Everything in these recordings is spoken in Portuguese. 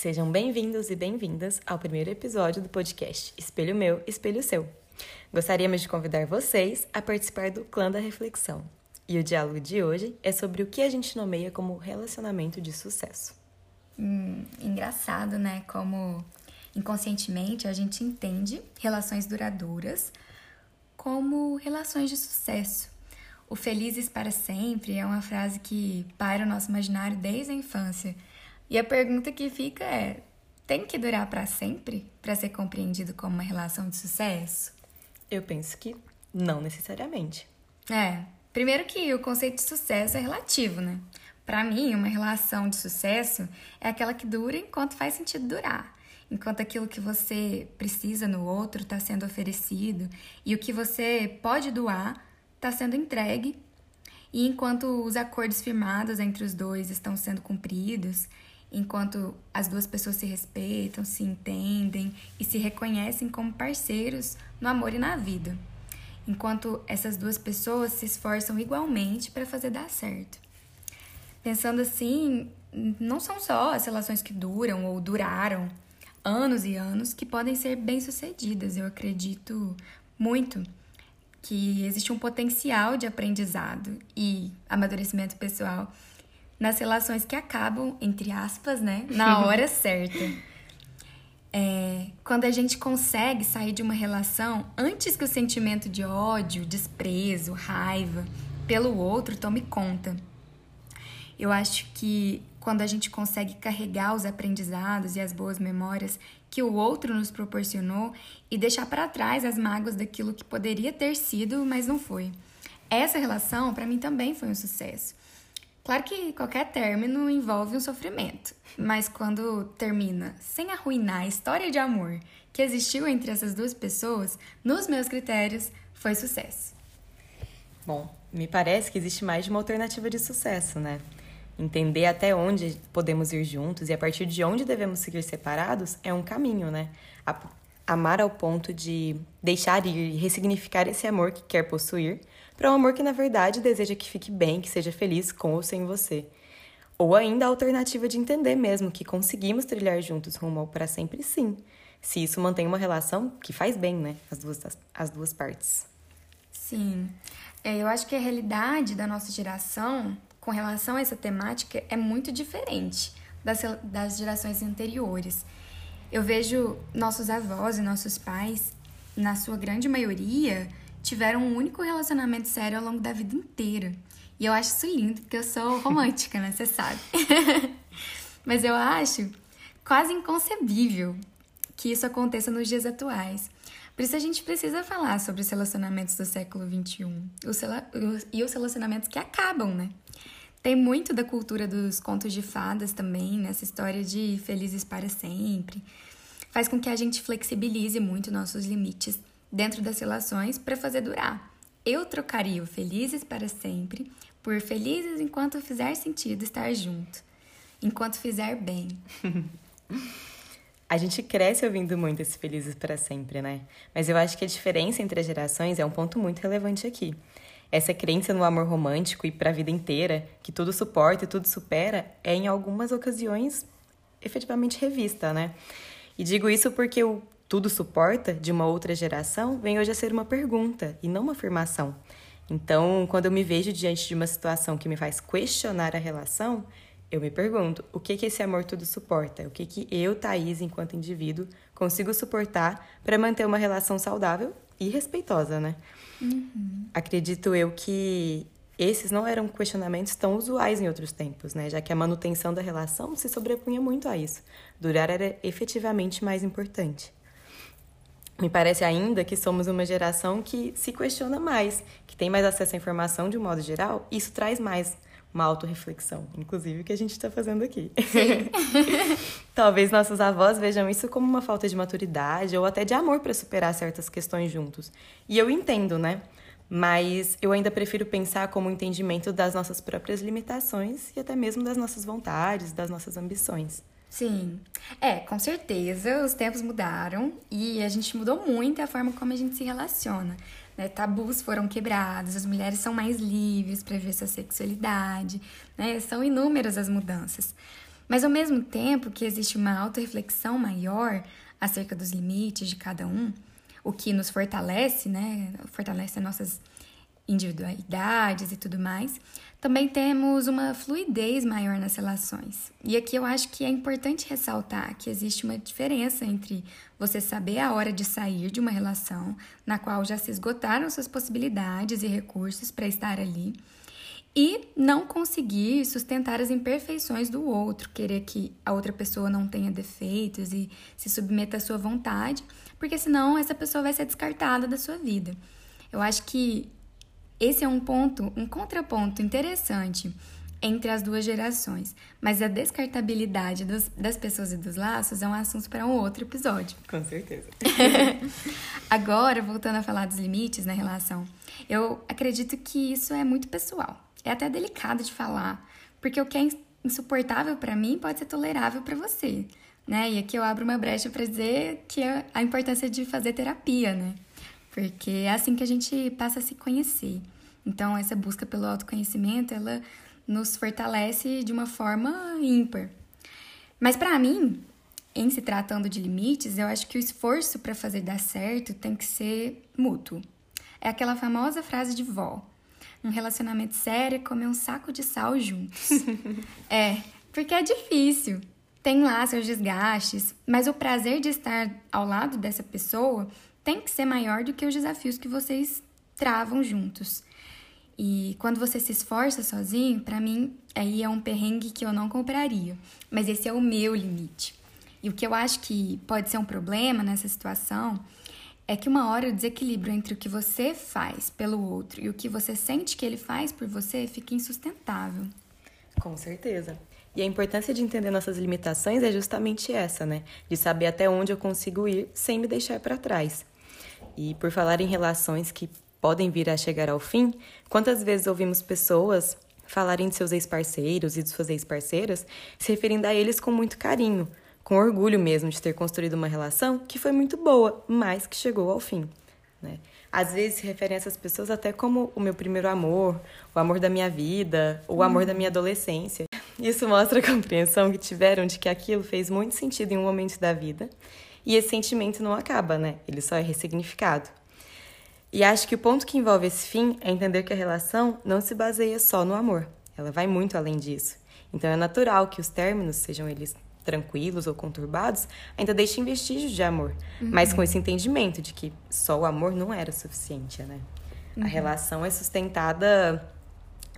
Sejam bem-vindos e bem-vindas ao primeiro episódio do podcast Espelho Meu, Espelho Seu. Gostaríamos de convidar vocês a participar do Clã da Reflexão. E o diálogo de hoje é sobre o que a gente nomeia como relacionamento de sucesso. Hum, engraçado, né? Como inconscientemente a gente entende relações duradouras como relações de sucesso. O felizes para sempre é uma frase que paira o nosso imaginário desde a infância. E a pergunta que fica é: tem que durar para sempre para ser compreendido como uma relação de sucesso? Eu penso que não necessariamente. É, primeiro que o conceito de sucesso é relativo, né? Para mim, uma relação de sucesso é aquela que dura enquanto faz sentido durar enquanto aquilo que você precisa no outro está sendo oferecido e o que você pode doar está sendo entregue, e enquanto os acordos firmados entre os dois estão sendo cumpridos, enquanto as duas pessoas se respeitam, se entendem e se reconhecem como parceiros no amor e na vida, enquanto essas duas pessoas se esforçam igualmente para fazer dar certo. Pensando assim, não são só as relações que duram ou duraram anos e anos que podem ser bem-sucedidas. Eu acredito muito que existe um potencial de aprendizado e amadurecimento pessoal nas relações que acabam, entre aspas, né, na hora certa. É, quando a gente consegue sair de uma relação antes que o sentimento de ódio, desprezo, raiva pelo outro tome conta. Eu acho que quando a gente consegue carregar os aprendizados e as boas memórias que o outro nos proporcionou e deixar para trás as mágoas daquilo que poderia ter sido, mas não foi. Essa relação, para mim, também foi um sucesso. Claro que qualquer término envolve um sofrimento, mas quando termina sem arruinar a história de amor que existiu entre essas duas pessoas, nos meus critérios, foi sucesso. Bom, me parece que existe mais de uma alternativa de sucesso, né? Entender até onde podemos ir juntos e a partir de onde devemos seguir separados é um caminho, né? Amar ao ponto de deixar ir e ressignificar esse amor que quer possuir para um amor que na verdade deseja que fique bem, que seja feliz com ou sem você. Ou ainda a alternativa de entender mesmo que conseguimos trilhar juntos rumo ao para sempre, sim. Se isso mantém uma relação que faz bem, né? As duas, as duas partes. Sim. É, eu acho que a realidade da nossa geração com relação a essa temática é muito diferente das, das gerações anteriores. Eu vejo nossos avós e nossos pais, na sua grande maioria, tiveram um único relacionamento sério ao longo da vida inteira. E eu acho isso lindo, porque eu sou romântica, né? Você sabe. Mas eu acho quase inconcebível que isso aconteça nos dias atuais. Por isso a gente precisa falar sobre os relacionamentos do século XXI e os relacionamentos que acabam, né? Tem muito da cultura dos contos de fadas também, nessa história de felizes para sempre. Faz com que a gente flexibilize muito nossos limites dentro das relações para fazer durar. Eu trocaria o felizes para sempre por felizes enquanto fizer sentido estar junto, enquanto fizer bem. A gente cresce ouvindo muito esse felizes para sempre, né? Mas eu acho que a diferença entre as gerações é um ponto muito relevante aqui. Essa crença no amor romântico e para a vida inteira, que tudo suporta e tudo supera, é em algumas ocasiões efetivamente revista, né? E digo isso porque o tudo suporta de uma outra geração vem hoje a ser uma pergunta e não uma afirmação. Então, quando eu me vejo diante de uma situação que me faz questionar a relação, eu me pergunto, o que que esse amor tudo suporta? O que que eu, Thaís, enquanto indivíduo, consigo suportar para manter uma relação saudável e respeitosa, né? Uhum. Acredito eu que esses não eram questionamentos tão usuais em outros tempos, né? Já que a manutenção da relação se sobrepunha muito a isso. Durar era efetivamente mais importante. Me parece ainda que somos uma geração que se questiona mais, que tem mais acesso à informação de um modo geral, e isso traz mais uma autorreflexão, inclusive que a gente está fazendo aqui. Talvez nossos avós vejam isso como uma falta de maturidade ou até de amor para superar certas questões juntos. E eu entendo, né? Mas eu ainda prefiro pensar como um entendimento das nossas próprias limitações e até mesmo das nossas vontades, das nossas ambições. Sim. É, com certeza os tempos mudaram e a gente mudou muito a forma como a gente se relaciona né? Tabus foram quebrados, as mulheres são mais livres para ver sua sexualidade, né? São inúmeras as mudanças. Mas ao mesmo tempo que existe uma autorreflexão maior acerca dos limites de cada um, o que nos fortalece, né? Fortalece as nossas individualidades e tudo mais, também temos uma fluidez maior nas relações. E aqui eu acho que é importante ressaltar que existe uma diferença entre você saber a hora de sair de uma relação na qual já se esgotaram suas possibilidades e recursos para estar ali e não conseguir sustentar as imperfeições do outro, querer que a outra pessoa não tenha defeitos e se submeta à sua vontade, porque senão essa pessoa vai ser descartada da sua vida. Eu acho que esse é um ponto, um contraponto interessante entre as duas gerações, mas a descartabilidade dos, das pessoas e dos laços é um assunto para um outro episódio. Com certeza. Agora, voltando a falar dos limites na relação, eu acredito que isso é muito pessoal. É até delicado de falar, porque o que é insuportável para mim pode ser tolerável para você, né? E aqui eu abro uma brecha para dizer que é a importância de fazer terapia, né? Porque é assim que a gente passa a se conhecer. Então, essa busca pelo autoconhecimento, ela nos fortalece de uma forma ímpar. Mas para mim, em se tratando de limites, eu acho que o esforço para fazer dar certo tem que ser mútuo. É aquela famosa frase de vó: um relacionamento sério é comer um saco de sal juntos. é, porque é difícil. Tem lá seus desgastes, mas o prazer de estar ao lado dessa pessoa tem que ser maior do que os desafios que vocês travam juntos. E quando você se esforça sozinho, para mim, aí é um perrengue que eu não compraria. Mas esse é o meu limite. E o que eu acho que pode ser um problema nessa situação é que uma hora o desequilíbrio entre o que você faz pelo outro e o que você sente que ele faz por você fica insustentável. Com certeza. E a importância de entender nossas limitações é justamente essa, né? De saber até onde eu consigo ir sem me deixar para trás. E por falar em relações que podem vir a chegar ao fim, quantas vezes ouvimos pessoas falarem de seus ex-parceiros e de suas ex-parceiras, se referindo a eles com muito carinho, com orgulho mesmo de ter construído uma relação que foi muito boa, mas que chegou ao fim. Né? Às vezes se referem a essas pessoas até como o meu primeiro amor, o amor da minha vida, o amor da minha adolescência. Isso mostra a compreensão que tiveram de que aquilo fez muito sentido em um momento da vida e esse sentimento não acaba, né? Ele só é ressignificado. E acho que o ponto que envolve esse fim é entender que a relação não se baseia só no amor. Ela vai muito além disso. Então é natural que os términos, sejam eles tranquilos ou conturbados, ainda deixem vestígios de amor, uhum. mas com esse entendimento de que só o amor não era suficiente, né? Uhum. A relação é sustentada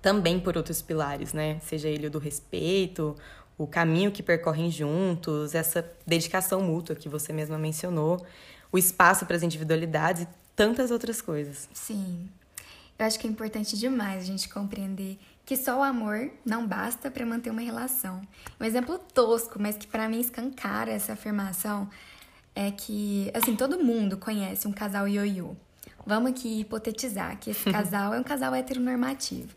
também por outros pilares, né? Seja ele o do respeito, o caminho que percorrem juntos, essa dedicação mútua que você mesma mencionou, o espaço para as individualidades e tantas outras coisas. Sim. Eu acho que é importante demais a gente compreender que só o amor não basta para manter uma relação. Um exemplo tosco, mas que para mim escancara essa afirmação é que, assim, todo mundo conhece um casal ioiô. Vamos aqui hipotetizar que esse casal é um casal heteronormativo.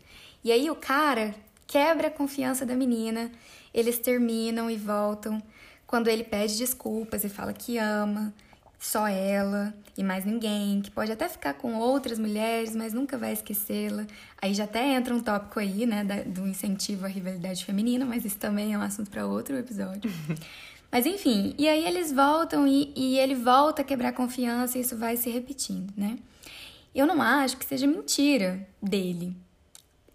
E aí o cara quebra a confiança da menina eles terminam e voltam. Quando ele pede desculpas e fala que ama só ela e mais ninguém, que pode até ficar com outras mulheres, mas nunca vai esquecê-la. Aí já até entra um tópico aí, né, do incentivo à rivalidade feminina, mas isso também é um assunto para outro episódio. mas enfim, e aí eles voltam e, e ele volta a quebrar a confiança e isso vai se repetindo, né? Eu não acho que seja mentira dele.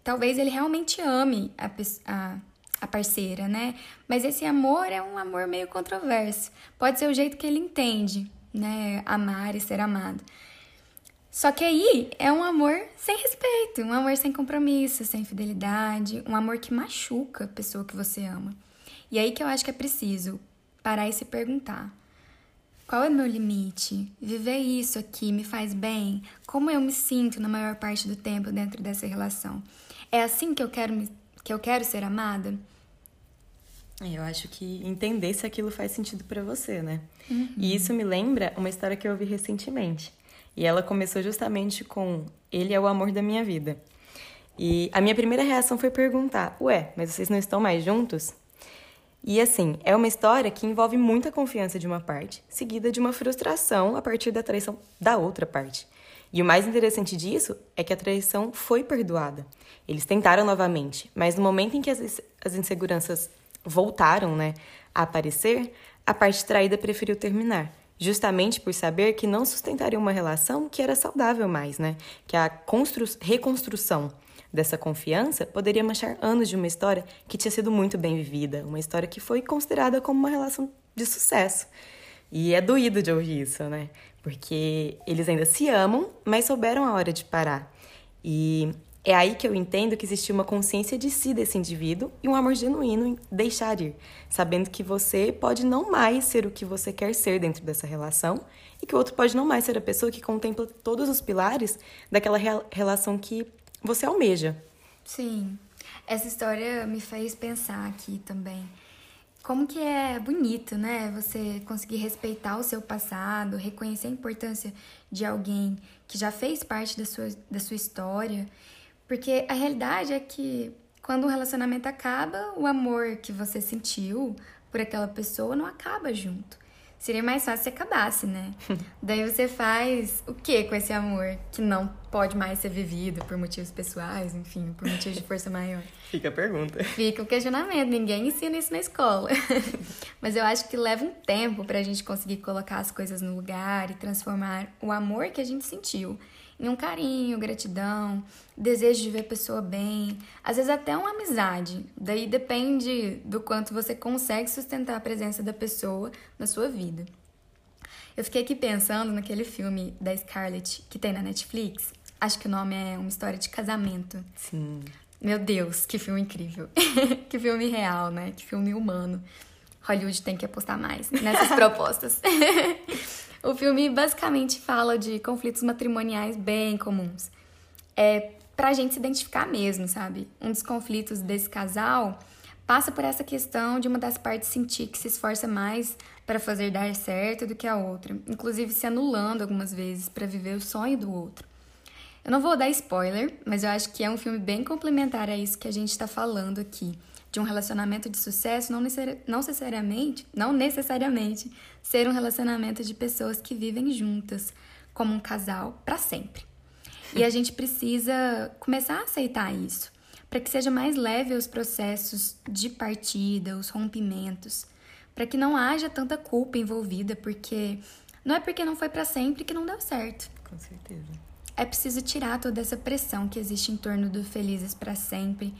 Talvez ele realmente ame a, a a parceira, né? Mas esse amor é um amor meio controverso. Pode ser o jeito que ele entende, né? Amar e ser amado. Só que aí é um amor sem respeito, um amor sem compromisso, sem fidelidade, um amor que machuca a pessoa que você ama. E aí que eu acho que é preciso parar e se perguntar: qual é o meu limite? Viver isso aqui me faz bem? Como eu me sinto na maior parte do tempo dentro dessa relação? É assim que eu quero me, que eu quero ser amada? Eu acho que entender se aquilo faz sentido para você, né? Uhum. E isso me lembra uma história que eu ouvi recentemente. E ela começou justamente com: Ele é o amor da minha vida. E a minha primeira reação foi perguntar: Ué, mas vocês não estão mais juntos? E assim, é uma história que envolve muita confiança de uma parte, seguida de uma frustração a partir da traição da outra parte. E o mais interessante disso é que a traição foi perdoada. Eles tentaram novamente, mas no momento em que as, as inseguranças voltaram, né, a aparecer, a parte traída preferiu terminar, justamente por saber que não sustentaria uma relação que era saudável mais, né? Que a reconstrução dessa confiança poderia manchar anos de uma história que tinha sido muito bem vivida, uma história que foi considerada como uma relação de sucesso. E é doído de ouvir isso, né? Porque eles ainda se amam, mas souberam a hora de parar. E é aí que eu entendo que existe uma consciência de si desse indivíduo e um amor genuíno em deixar ir, sabendo que você pode não mais ser o que você quer ser dentro dessa relação e que o outro pode não mais ser a pessoa que contempla todos os pilares daquela relação que você almeja. Sim. Essa história me fez pensar aqui também. Como que é bonito, né? Você conseguir respeitar o seu passado, reconhecer a importância de alguém que já fez parte da sua, da sua história. Porque a realidade é que quando um relacionamento acaba, o amor que você sentiu por aquela pessoa não acaba junto. Seria mais fácil se acabasse, né? Daí você faz o que com esse amor que não pode mais ser vivido por motivos pessoais, enfim, por motivos de força maior? Fica a pergunta. Fica o questionamento, ninguém ensina isso na escola. Mas eu acho que leva um tempo pra gente conseguir colocar as coisas no lugar e transformar o amor que a gente sentiu em um carinho, gratidão, desejo de ver a pessoa bem, às vezes até uma amizade. Daí depende do quanto você consegue sustentar a presença da pessoa na sua vida. Eu fiquei aqui pensando naquele filme da Scarlett que tem na Netflix. Acho que o nome é Uma História de Casamento. Sim. Meu Deus, que filme incrível. que filme real, né? Que filme humano. Hollywood tem que apostar mais nessas propostas. O filme basicamente fala de conflitos matrimoniais bem comuns. É pra gente se identificar mesmo, sabe? Um dos conflitos desse casal passa por essa questão de uma das partes sentir que se esforça mais para fazer dar certo do que a outra, inclusive se anulando algumas vezes para viver o sonho do outro. Eu não vou dar spoiler, mas eu acho que é um filme bem complementar a isso que a gente está falando aqui de um relacionamento de sucesso não, necessari não necessariamente, não necessariamente ser um relacionamento de pessoas que vivem juntas como um casal para sempre. E a gente precisa começar a aceitar isso, para que seja mais leve os processos de partida, os rompimentos, para que não haja tanta culpa envolvida, porque não é porque não foi para sempre que não deu certo. Com certeza. É preciso tirar toda essa pressão que existe em torno do felizes para sempre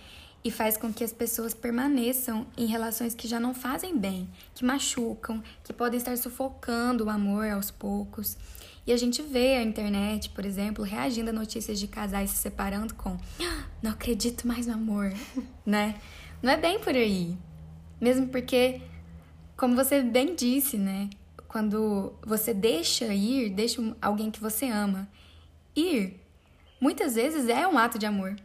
e faz com que as pessoas permaneçam em relações que já não fazem bem, que machucam, que podem estar sufocando o amor aos poucos. E a gente vê a internet, por exemplo, reagindo a notícias de casais se separando com ah, não acredito mais no amor, né? Não é bem por aí. Mesmo porque, como você bem disse, né? Quando você deixa ir, deixa alguém que você ama ir, muitas vezes é um ato de amor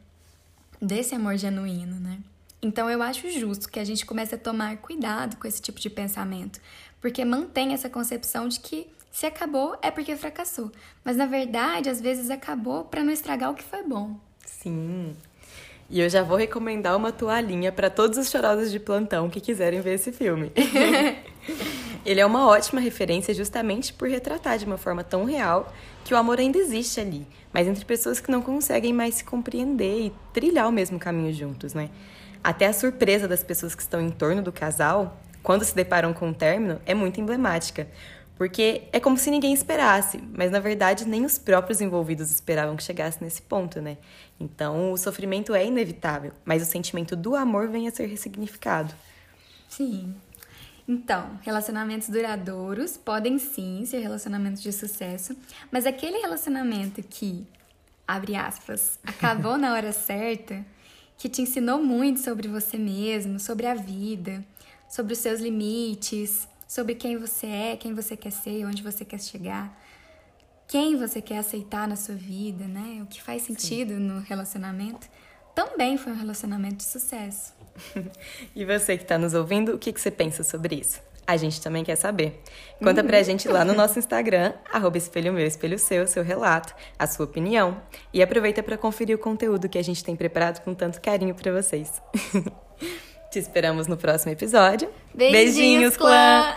desse amor genuíno, né? Então eu acho justo que a gente comece a tomar cuidado com esse tipo de pensamento, porque mantém essa concepção de que se acabou é porque fracassou, mas na verdade às vezes acabou para não estragar o que foi bom. Sim. E eu já vou recomendar uma toalhinha para todos os chorosos de plantão que quiserem ver esse filme. Ele é uma ótima referência justamente por retratar de uma forma tão real que o amor ainda existe ali, mas entre pessoas que não conseguem mais se compreender e trilhar o mesmo caminho juntos, né? Até a surpresa das pessoas que estão em torno do casal, quando se deparam com o término, é muito emblemática, porque é como se ninguém esperasse, mas na verdade nem os próprios envolvidos esperavam que chegasse nesse ponto, né? Então o sofrimento é inevitável, mas o sentimento do amor vem a ser ressignificado. Sim, então, relacionamentos duradouros podem sim ser relacionamentos de sucesso, mas aquele relacionamento que, abre aspas, acabou na hora certa, que te ensinou muito sobre você mesmo, sobre a vida, sobre os seus limites, sobre quem você é, quem você quer ser, onde você quer chegar, quem você quer aceitar na sua vida, né? O que faz sentido sim. no relacionamento, também foi um relacionamento de sucesso. e você que está nos ouvindo, o que, que você pensa sobre isso? A gente também quer saber. Conta pra gente lá no nosso Instagram, arroba espelho meu, espelho seu, seu relato, a sua opinião. E aproveita para conferir o conteúdo que a gente tem preparado com tanto carinho para vocês. Te esperamos no próximo episódio. Beijinhos, Beijinhos clã!